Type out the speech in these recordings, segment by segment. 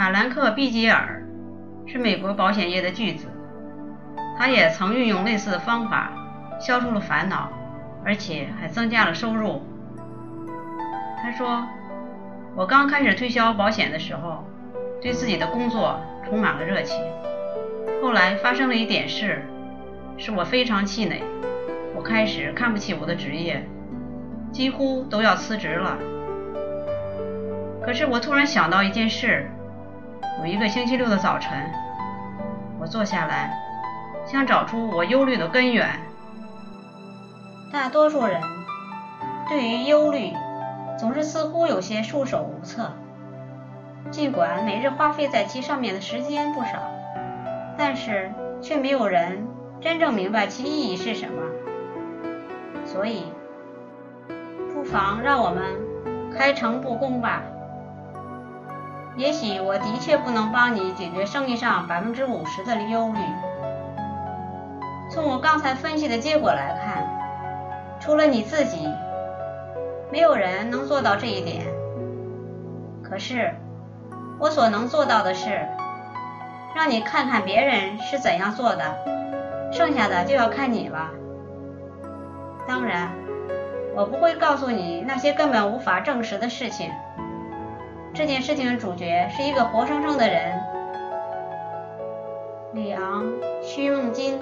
法兰克·毕吉尔是美国保险业的巨子，他也曾运用类似的方法消除了烦恼，而且还增加了收入。他说：“我刚开始推销保险的时候，对自己的工作充满了热情。后来发生了一点事，使我非常气馁。我开始看不起我的职业，几乎都要辞职了。”可是我突然想到一件事：有一个星期六的早晨，我坐下来，想找出我忧虑的根源。大多数人对于忧虑总是似乎有些束手无策，尽管每日花费在其上面的时间不少，但是却没有人真正明白其意义是什么。所以，不妨让我们开诚布公吧。也许我的确不能帮你解决生意上百分之五十的忧虑。从我刚才分析的结果来看，除了你自己，没有人能做到这一点。可是，我所能做到的是，让你看看别人是怎样做的，剩下的就要看你了。当然，我不会告诉你那些根本无法证实的事情。这件事情的主角是一个活生生的人，李昂·徐梦金。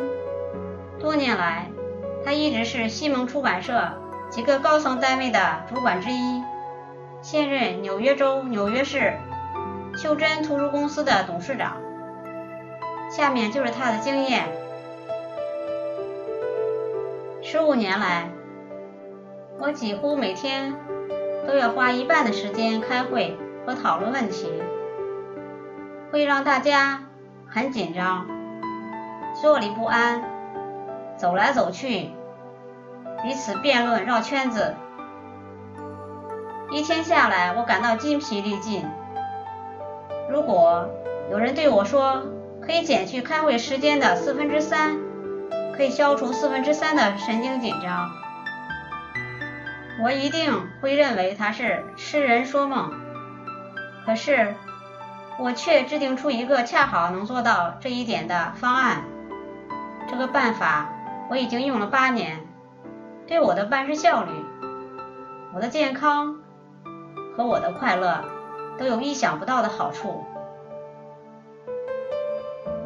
多年来，他一直是西蒙出版社几个高层单位的主管之一，现任纽约州纽约市袖珍图书公司的董事长。下面就是他的经验：十五年来，我几乎每天都要花一半的时间开会。和讨论问题会让大家很紧张，坐立不安，走来走去，彼此辩论绕圈子。一天下来，我感到筋疲力尽。如果有人对我说可以减去开会时间的四分之三，可以消除四分之三的神经紧张，我一定会认为他是痴人说梦。可是，我却制定出一个恰好能做到这一点的方案。这个办法我已经用了八年，对我的办事效率、我的健康和我的快乐都有意想不到的好处。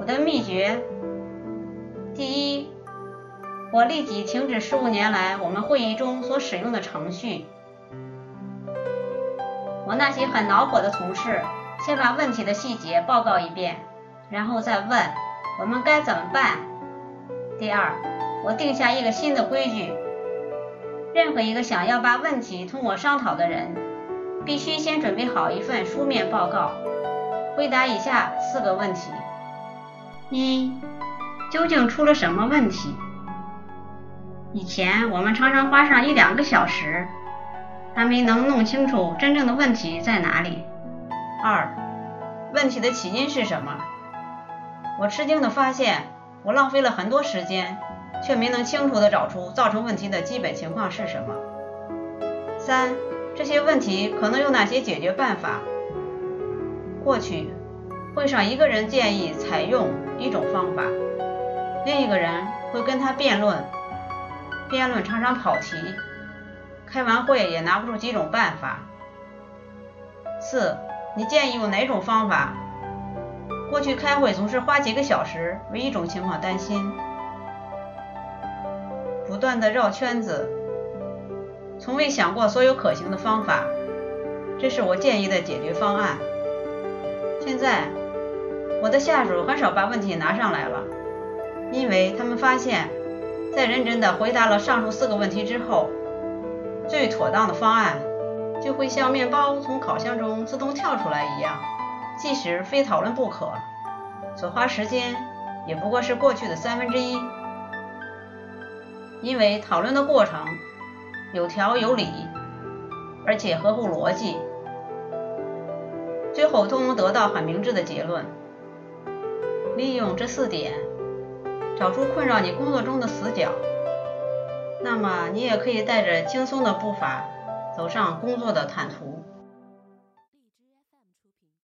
我的秘诀：第一，我立即停止十五年来我们会议中所使用的程序。我那些很恼火的同事，先把问题的细节报告一遍，然后再问我们该怎么办。第二，我定下一个新的规矩：任何一个想要把问题同我商讨的人，必须先准备好一份书面报告，回答以下四个问题：一、究竟出了什么问题？以前我们常常花上一两个小时。还没能弄清楚真正的问题在哪里。二，问题的起因是什么？我吃惊地发现，我浪费了很多时间，却没能清楚地找出造成问题的基本情况是什么。三，这些问题可能有哪些解决办法？过去，会上一个人建议采用一种方法，另一个人会跟他辩论，辩论常常跑题。开完会也拿不出几种办法。四，你建议用哪种方法？过去开会总是花几个小时为一种情况担心，不断的绕圈子，从未想过所有可行的方法。这是我建议的解决方案。现在，我的下属很少把问题拿上来了，因为他们发现，在认真的回答了上述四个问题之后。最妥当的方案就会像面包从烤箱中自动跳出来一样，即使非讨论不可，所花时间也不过是过去的三分之一。因为讨论的过程有条有理，而且合乎逻辑，最后都能得到很明智的结论。利用这四点，找出困扰你工作中的死角。那么，你也可以带着轻松的步伐走上工作的坦途。